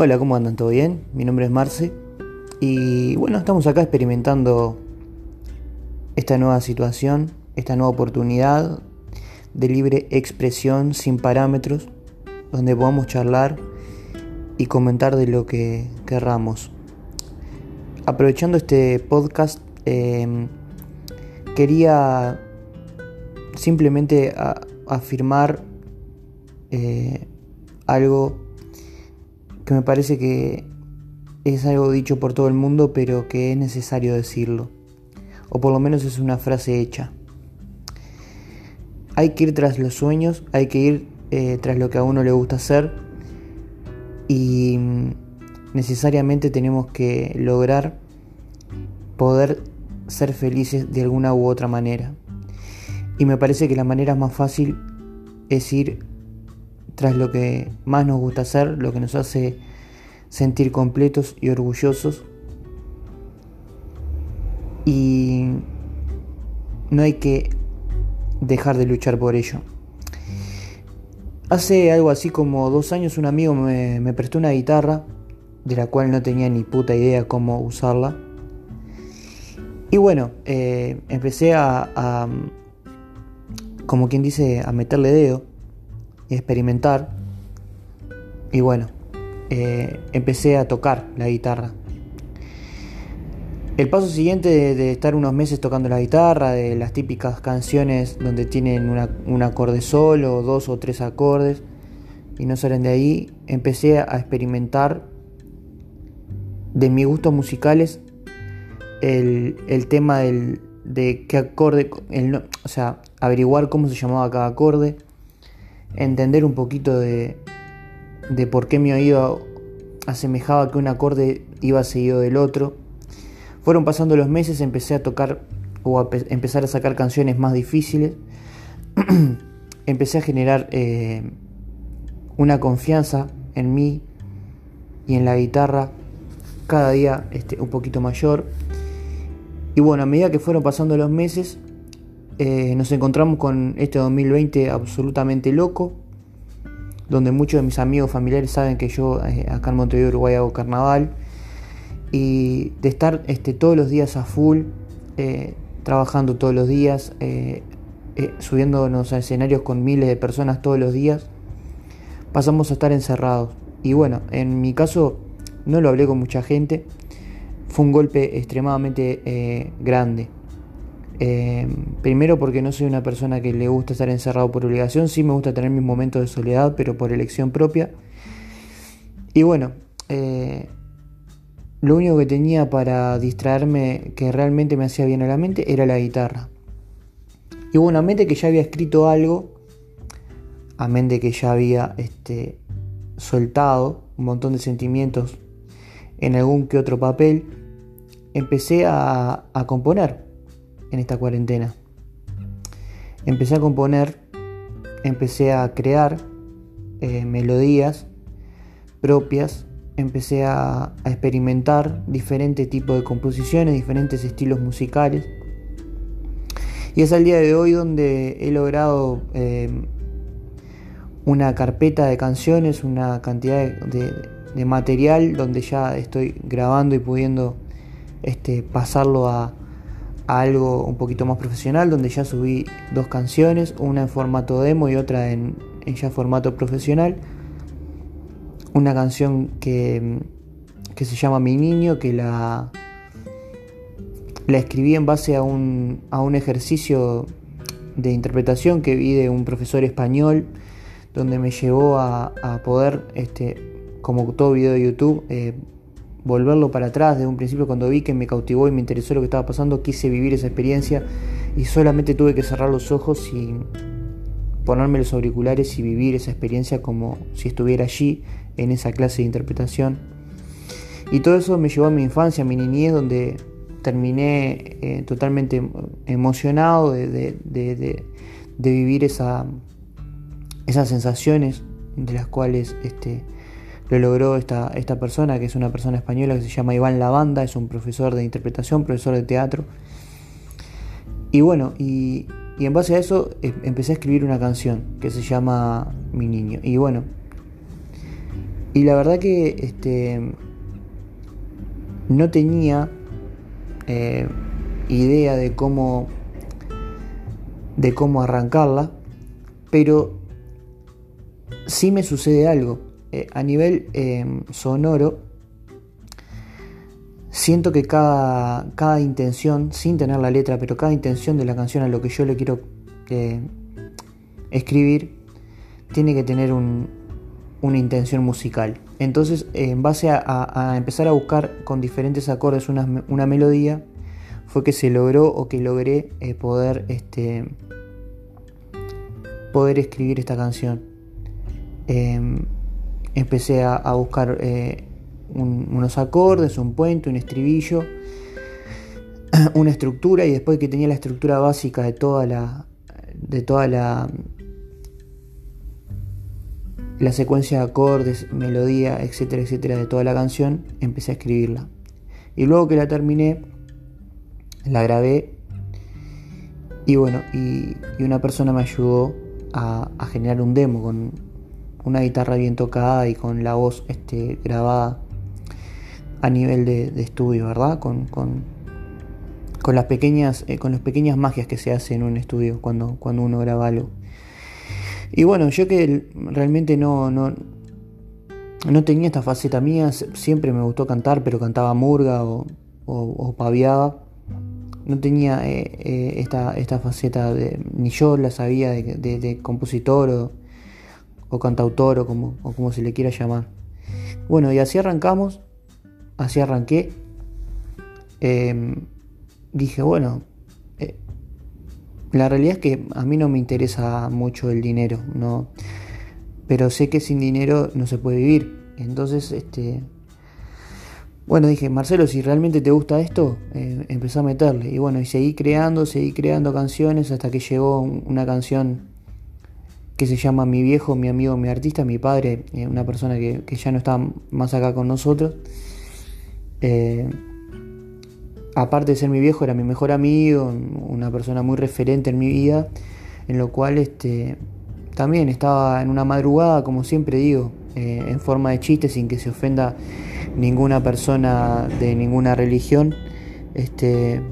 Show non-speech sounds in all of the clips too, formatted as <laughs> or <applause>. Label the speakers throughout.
Speaker 1: Hola, ¿cómo andan? ¿Todo bien? Mi nombre es Marce y bueno, estamos acá experimentando esta nueva situación, esta nueva oportunidad de libre expresión sin parámetros, donde podamos charlar y comentar de lo que querramos. Aprovechando este podcast, em, quería simplemente afirmar eh, algo que me parece que es algo dicho por todo el mundo, pero que es necesario decirlo. O por lo menos es una frase hecha. Hay que ir tras los sueños, hay que ir eh, tras lo que a uno le gusta hacer y necesariamente tenemos que lograr poder ser felices de alguna u otra manera. Y me parece que la manera más fácil es ir tras lo que más nos gusta hacer, lo que nos hace sentir completos y orgullosos. Y no hay que dejar de luchar por ello. Hace algo así como dos años un amigo me, prestó una guitarra de la cual no tenía ni puta idea cómo usarla. Y bueno, eh, empecé a, como quien dice, a meterle dedo y experimentar. Y bueno, eh, empecé a tocar la guitarra. El paso siguiente de, estar unos meses tocando la guitarra, de las típicas canciones donde tienen un acorde solo, dos o tres acordes, y no salen de ahí, empecé a experimentar de mis gustos musicales el, tema del, de qué acorde, o sea, averiguar cómo se llamaba cada acorde, entender un poquito de, de por qué mi oído asemejaba que un acorde iba seguido del otro. Fueron pasando los meses, empecé a tocar o a empezar a sacar canciones más difíciles. <clears throat> empecé a generar eh, una confianza en mí y en la guitarra cada día este, un poquito mayor. Y bueno, a medida que fueron pasando los meses, eh, nos encontramos con este 2020 absolutamente loco, donde muchos de mis amigos familiares saben que yo eh, acá en Montevideo, Uruguay, hago carnaval, y de estar este, todos los días a full, eh, trabajando todos los días, subiéndonos a escenarios con miles de personas todos los días, pasamos a estar encerrados. Y bueno, en mi caso no lo hablé con mucha gente, fue un golpe extremadamente grande. Eh, primero porque no soy una persona que le gusta estar encerrado por obligación, sí me gusta tener mis momentos de soledad, pero por elección propia. Y bueno, eh, lo único que tenía para distraerme que realmente me hacía bien a la mente era la guitarra. Y bueno, a mente que ya había escrito algo, a mente que ya había este, soltado un montón de sentimientos en algún que otro papel, empecé a componer en esta cuarentena. Empecé a componer, empecé a crear eh, melodías propias, empecé a, experimentar diferentes tipos de composiciones, diferentes estilos musicales. Y es al día de hoy donde he logrado eh, una carpeta de canciones, una cantidad de, material donde ya estoy grabando y pudiendo este, pasarlo a, algo un poquito más profesional, donde ya subí dos canciones, una en formato demo y otra en, ya formato profesional. Una canción que, que se llama Mi Niño, que la, la escribí en base a un, a un ejercicio de interpretación que vi de un profesor español, donde me llevó a, poder, este, como todo video de YouTube, eh, volverlo para atrás desde un principio cuando vi que me cautivó y me interesó lo que estaba pasando, quise vivir esa experiencia y solamente tuve que cerrar los ojos y ponerme los auriculares y vivir esa experiencia como si estuviera allí en esa clase de interpretación. Y todo eso me llevó a mi infancia, a mi niñez, donde terminé eh, totalmente emocionado de, vivir esa, esas sensaciones de las cuales este, lo logró esta, esta persona, que es una persona española que se llama Iván Lavanda, es un profesor de interpretación, profesor de teatro. Y bueno, y, en base a eso em, empecé a escribir una canción que se llama Mi Niño. Y bueno, Y la verdad que este, no tenía eh, idea de cómo, de cómo arrancarla, pero sí me sucede algo. Eh, a nivel em, sonoro, siento que cada, cada intención, sin tener la letra, pero cada intención de la canción a lo que yo le quiero eh, escribir, tiene que tener una intención musical. Entonces, en base a, empezar a buscar con diferentes acordes una, melodía, fue que se logró o que logré eh, poder, este, poder escribir esta canción. Em, empecé a, buscar eh, unos acordes, un puente, un estribillo, <clears throat> una estructura y después que tenía la estructura básica de toda la de toda la la secuencia de acordes, melodía, etcétera, etcétera de toda la canción, empecé a escribirla. Y luego que la terminé, la grabé y bueno, y, una persona me ayudó a generar un demo con, una guitarra bien tocada y con la voz este, grabada a nivel de, estudio, ¿verdad? Con, con, las pequeñas, eh, con las pequeñas magias que se hacen en un estudio cuando, cuando uno graba algo. Y bueno, yo que realmente no, no, no tenía esta faceta mía, siempre me gustó cantar, pero cantaba murga o, o, paviaba. No tenía eh, eh, esta, esta faceta, de, ni yo la sabía de, de compositor o, o cantautor o como, o como se le quiera llamar. Bueno, y así arrancamos, así arranqué. Em, dije, bueno, eh, la realidad es que a mí no me interesa mucho el dinero, no, pero sé que sin dinero no se puede vivir. Entonces, este, bueno, dije, Marcelo, si realmente te gusta esto, eh, a meterle. Y bueno, y seguí creando, seguí creando canciones hasta que llegó una canción que se llama Mi viejo, mi amigo, mi artista, mi padre, eh, una persona que, ya no está más acá con nosotros. Eh, aparte de ser mi viejo, era mi mejor amigo, una persona muy referente en mi vida, en lo cual este, también estaba en una madrugada, como siempre digo, eh, en forma de chiste, sin que se ofenda ninguna persona de ninguna religión. Este,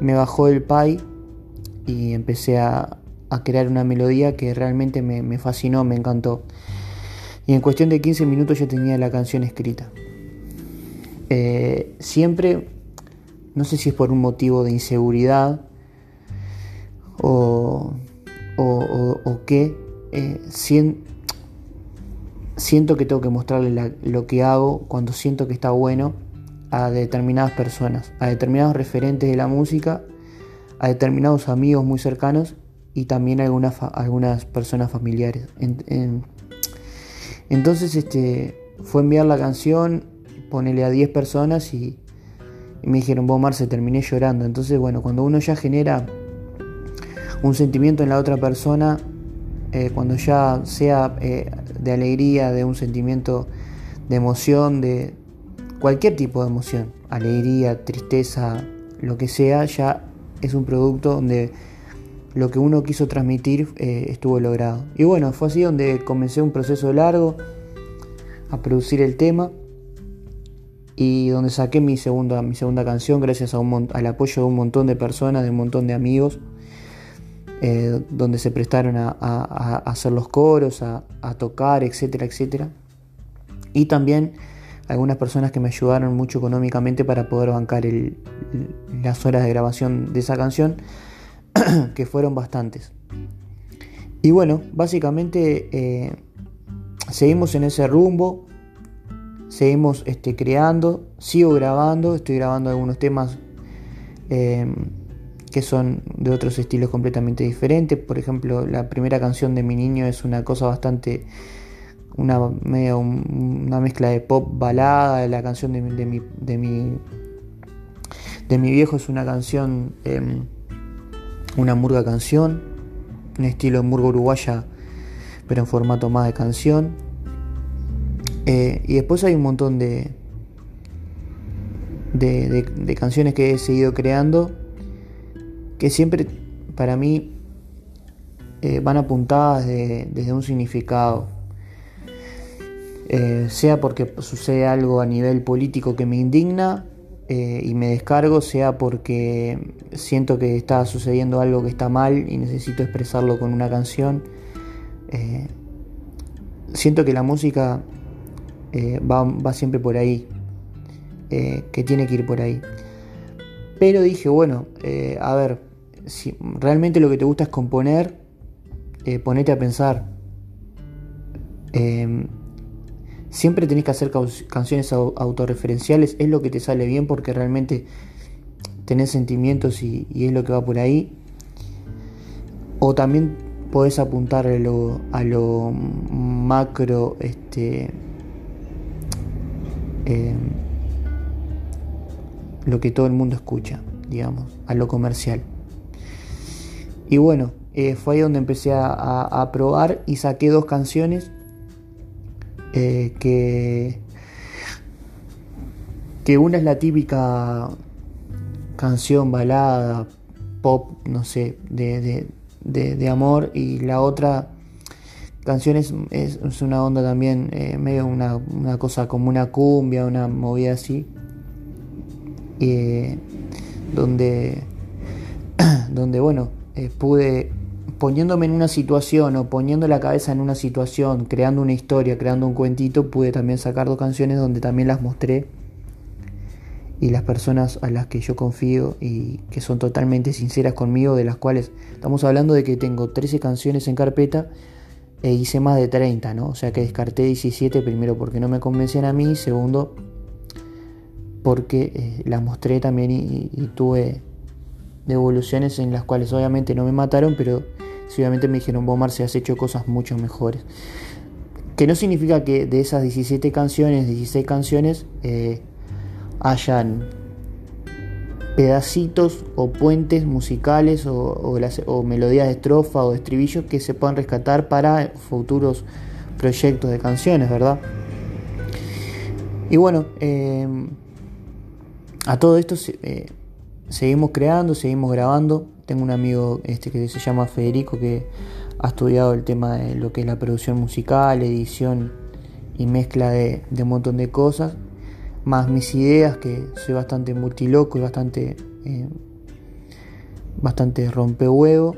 Speaker 1: me bajó el pay y empecé a, a crear una melodía que realmente me, fascinó, me encantó. Y en cuestión de 15 minutos ya tenía la canción escrita. Eh, siempre, no sé si es por un motivo de inseguridad o, o, qué, eh, siento que tengo que mostrarle lo que hago cuando siento que está bueno a determinadas personas, a determinados referentes de la música, a determinados amigos muy cercanos y también algunas, algunas personas familiares. entonces este, fue enviar la canción, ponele a 10 personas y, me dijeron, vos Marce, terminé llorando. Entonces, bueno, cuando uno ya genera un sentimiento en la otra persona, eh, cuando ya sea eh, de alegría, de un sentimiento de emoción, de cualquier tipo de emoción, alegría, tristeza, lo que sea, ya es un producto donde lo que uno quiso transmitir eh, estuvo logrado. Y bueno, fue así donde comencé un proceso largo a producir el tema y donde saqué mi segunda, mi segunda canción gracias al apoyo de un montón de personas, de un montón de amigos, eh, donde se prestaron a, hacer los coros, a, tocar, etcétera, etcétera. Y también algunas personas que me ayudaron mucho económicamente para poder bancar las horas de grabación de esa canción <clears throat> que fueron bastantes. Y bueno, básicamente eh, seguimos en ese rumbo, seguimos este, creando, sigo grabando, estoy grabando algunos temas em, que son de otros estilos completamente diferentes. Por ejemplo, la primera canción de mi niño es una cosa bastante, una, una mezcla de pop balada, la canción de, de, mi, de, mi, de mi viejo es una canción... Em, una murga canción, un estilo murga uruguaya, pero en formato más de canción. Eh, y después hay un montón de, de, canciones que he seguido creando que siempre para mí eh, van apuntadas desde un significado. Eh, sea porque sucede algo a nivel político que me indigna eh, y me descargo, sea porque siento que está sucediendo algo que está mal y necesito expresarlo con una canción. Eh, siento que la música va, va, siempre por ahí, que tiene que ir por ahí. Pero dije, bueno, a ver, si realmente lo que te gusta es componer, ponete a pensar. Siempre tenés que hacer canciones autorreferenciales, es lo que te sale bien porque realmente tenés sentimientos y, es lo que va por ahí. O también podés apuntar a lo, macro, este, em, lo que todo el mundo escucha, digamos, a lo comercial. Y bueno, eh, fue ahí donde empecé a probar y saqué dos canciones eh, que, que una es la típica canción, balada, pop, no sé, de, de, amor y la otra canción es, es, una onda también, eh, medio una, una, cosa como una cumbia, una movida así, eh, donde, <clears throat> donde bueno, pude poniéndome en una situación o poniendo la cabeza en una situación, creando una historia, creando un cuentito, pude también sacar dos canciones donde también las mostré y las personas a las que yo confío y que son totalmente sinceras conmigo, de las cuales estamos hablando de que tengo 13 canciones en carpeta e hice más de 30, ¿no? O sea que descarté 17 primero porque no me convencían a mí, segundo porque eh, las mostré también y, y tuve devoluciones en las cuales obviamente no me mataron, pero obviamente me dijeron, vos Marce has hecho cosas mucho mejores. Que no significa que de esas 17 canciones, 16 canciones, eh, hayan pedacitos o puentes musicales o, melodías de estrofa o de estribillo que se puedan rescatar para futuros proyectos de canciones, ¿verdad? Y bueno, eh, a todo esto eh, seguimos creando, seguimos grabando. Tengo un amigo este que se llama Federico que ha estudiado el tema de lo que es la producción musical, edición y mezcla de, un montón de cosas. Más mis ideas, que soy bastante multiloco y bastante, eh, bastante rompehuevo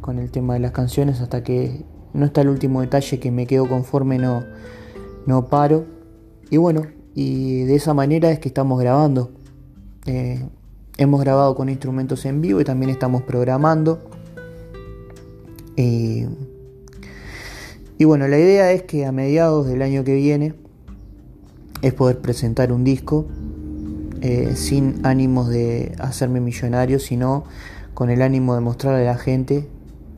Speaker 1: con el tema de las canciones hasta que no está el último detalle que me quedo conforme, no, no paro. Y bueno, y de esa manera es que estamos grabando. Eh, Hemos grabado con instrumentos en vivo y también estamos programando. y bueno, la idea es que a mediados del año que viene es poder presentar un disco eh, sin ánimos de hacerme millonario, sino con el ánimo de mostrarle a la gente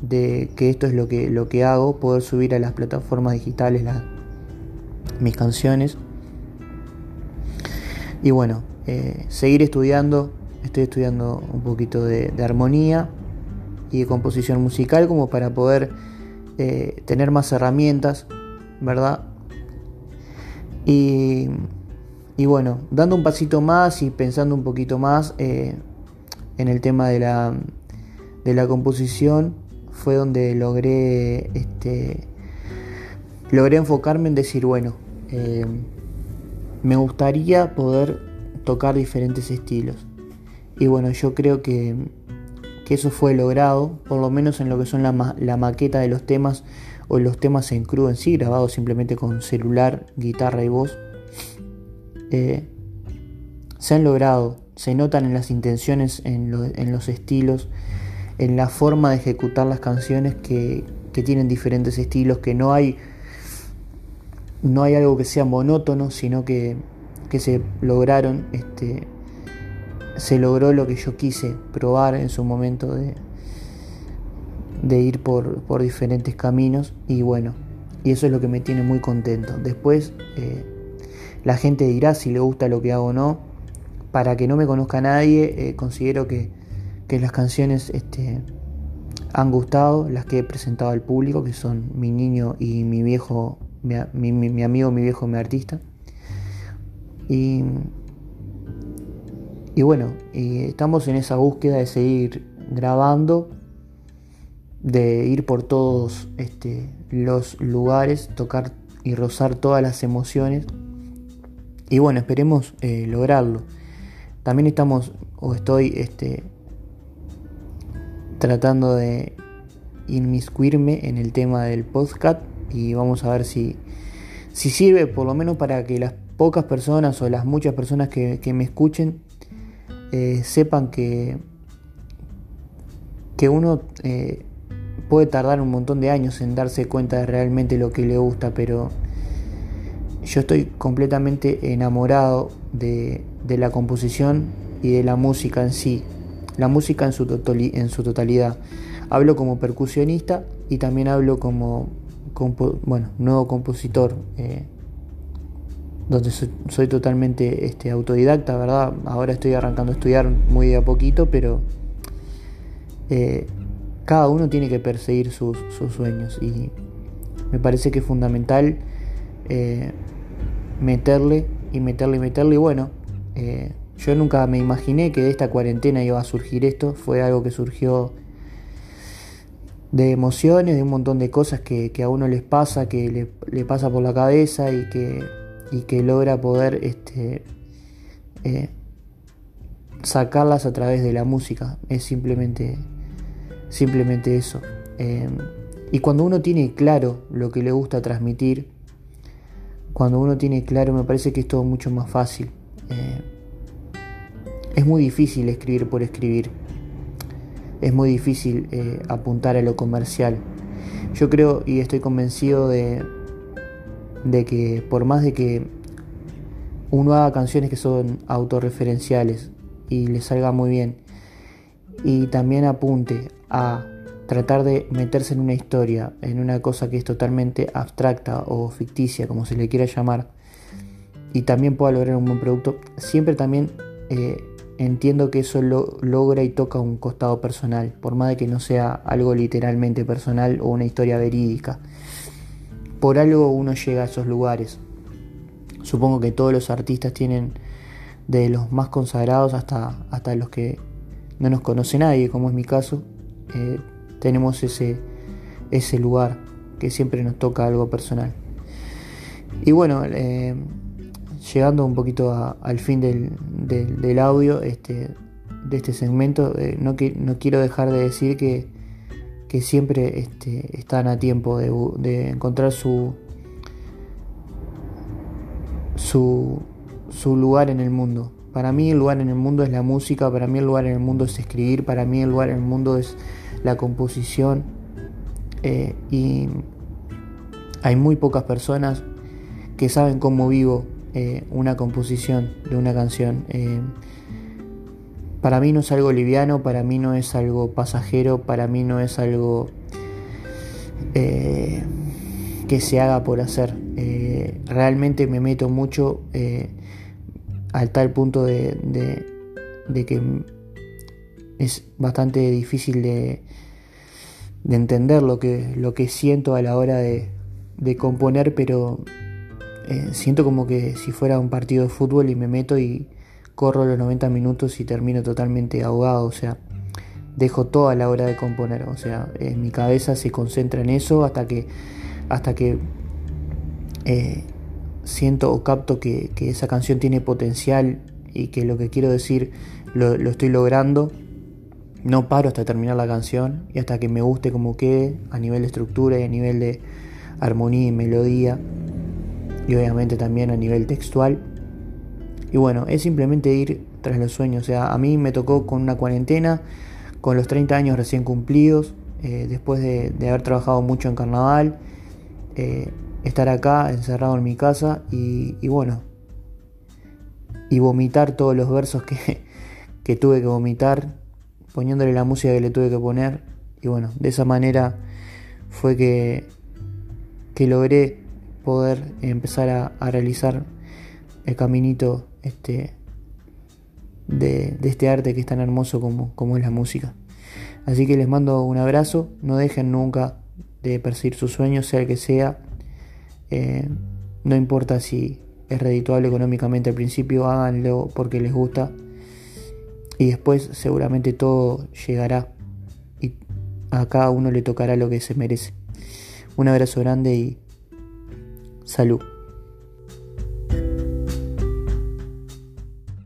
Speaker 1: de que esto es lo que, lo que hago, poder subir a las plataformas digitales mis canciones. Y bueno, eh, seguir estudiando Estoy estudiando un poquito de, armonía y de composición musical como para poder eh, tener más herramientas, ¿verdad? Y, bueno, dando un pasito más y pensando un poquito más eh, en el tema de la, de la composición, fue donde logré, este, logré enfocarme en decir, bueno, eh, me gustaría poder tocar diferentes estilos. Y bueno, yo creo que, eso fue logrado, por lo menos en lo que son la, maqueta de los temas o los temas en crudo en sí, grabados simplemente con celular, guitarra y voz. Eh, se han logrado, se notan en las intenciones, en, los estilos, en la forma de ejecutar las canciones que, tienen diferentes estilos, que no hay, no hay algo que sea monótono, sino que, que se lograron este, se logró lo que yo quise probar en su momento de, de ir por, diferentes caminos y bueno, y eso es lo que me tiene muy contento. Después eh, la gente dirá si le gusta lo que hago o no. Para que no me conozca nadie, eh, considero que, las canciones este, han gustado, las que he presentado al público, que son mi niño y mi viejo, mi, mi amigo, mi viejo, mi artista. Y y bueno, estamos en esa búsqueda de seguir grabando, de ir por todos este, los lugares, tocar y rozar todas las emociones. Y bueno, esperemos eh, lograrlo. También estamos, o estoy este, tratando de inmiscuirme en el tema del podcast y vamos a ver si, si sirve por lo menos para que las pocas personas o las muchas personas que, me escuchen eh, sepan que, que uno eh, puede tardar un montón de años en darse cuenta de realmente lo que le gusta, pero yo estoy completamente enamorado de, de la composición y de la música en sí, la música en su, en su totalidad. Hablo como percusionista y también hablo como, bueno, nuevo compositor, eh, donde soy, totalmente este, autodidacta, ¿verdad? Ahora estoy arrancando a estudiar muy de a poquito, pero eh, cada uno tiene que perseguir sus, sueños y me parece que es fundamental eh, meterle y meterle y meterle y bueno, yo nunca me imaginé que de esta cuarentena iba a surgir esto, fue algo que surgió de emociones, de un montón de cosas que, a uno les pasa, que le, pasa por la cabeza y que, y que logra poder este, eh, sacarlas a través de la música. Es simplemente, simplemente eso. Em, y cuando uno tiene claro lo que le gusta transmitir, cuando uno tiene claro, me parece que es todo mucho más fácil. Eh, es muy difícil escribir por escribir es muy difícil eh, apuntar a lo comercial. Yo creo y estoy convencido de, de que por más de que uno haga canciones que son autorreferenciales y le salga muy bien, y también apunte a tratar de meterse en una historia, en una cosa que es totalmente abstracta o ficticia, como se le quiera llamar, y también pueda lograr un buen producto, siempre también eh, entiendo que eso lo, logra y toca un costado personal, por más de que no sea algo literalmente personal o una historia verídica. Por algo uno llega a esos lugares. Supongo que todos los artistas tienen de los más consagrados hasta, hasta los que no nos conoce nadie, como es mi caso, eh, tenemos ese, ese lugar que siempre nos toca algo personal. Y bueno, eh, llegando un poquito al fin del, audio este, de este segmento, eh, no, no, quiero dejar de decir que, siempre este, están a tiempo de, encontrar su, su, su, lugar en el mundo. Para mí el lugar en el mundo es la música, para mí el lugar en el mundo es escribir, para mí el lugar en el mundo es la composición. Eh, y hay muy pocas personas que saben cómo vivo eh, una composición de una canción. Eh, para mí no es algo liviano, para mí no es algo pasajero, para mí no es algo eh, que se haga por hacer. realmente me meto mucho al tal punto de, de, que es bastante difícil de, de entender lo que, lo que siento a la hora de, componer, pero eh, siento como que si fuera un partido de fútbol y me meto y corro los 90 minutos y termino totalmente ahogado, o sea, dejo toda la hora de componer, o sea, en mi cabeza se concentra en eso hasta que, hasta que eh, siento o capto que, esa canción tiene potencial y que lo que quiero decir lo, lo estoy logrando. No paro hasta terminar la canción y hasta que me guste como quede a nivel de estructura y a nivel de armonía y melodía y obviamente también a nivel textual. Y bueno, es simplemente ir tras los sueños. O sea, a mí me tocó con una cuarentena, con los 30 años recién cumplidos, eh, después de, haber trabajado mucho en carnaval, eh, estar acá encerrado en mi casa y, bueno, y vomitar todos los versos que, <laughs> que tuve que vomitar, poniéndole la música que le tuve que poner. Y bueno, de esa manera fue que, que logré poder empezar a, realizar el caminito este, de, este arte que es tan hermoso como, como es la música. Así que les mando un abrazo, no dejen nunca de perseguir sus sueños, sea el que sea. Eh, no importa si es redituable económicamente al principio, háganlo porque les gusta. Y después seguramente todo llegará y a cada uno le tocará lo que se merece. Un abrazo grande y Salud.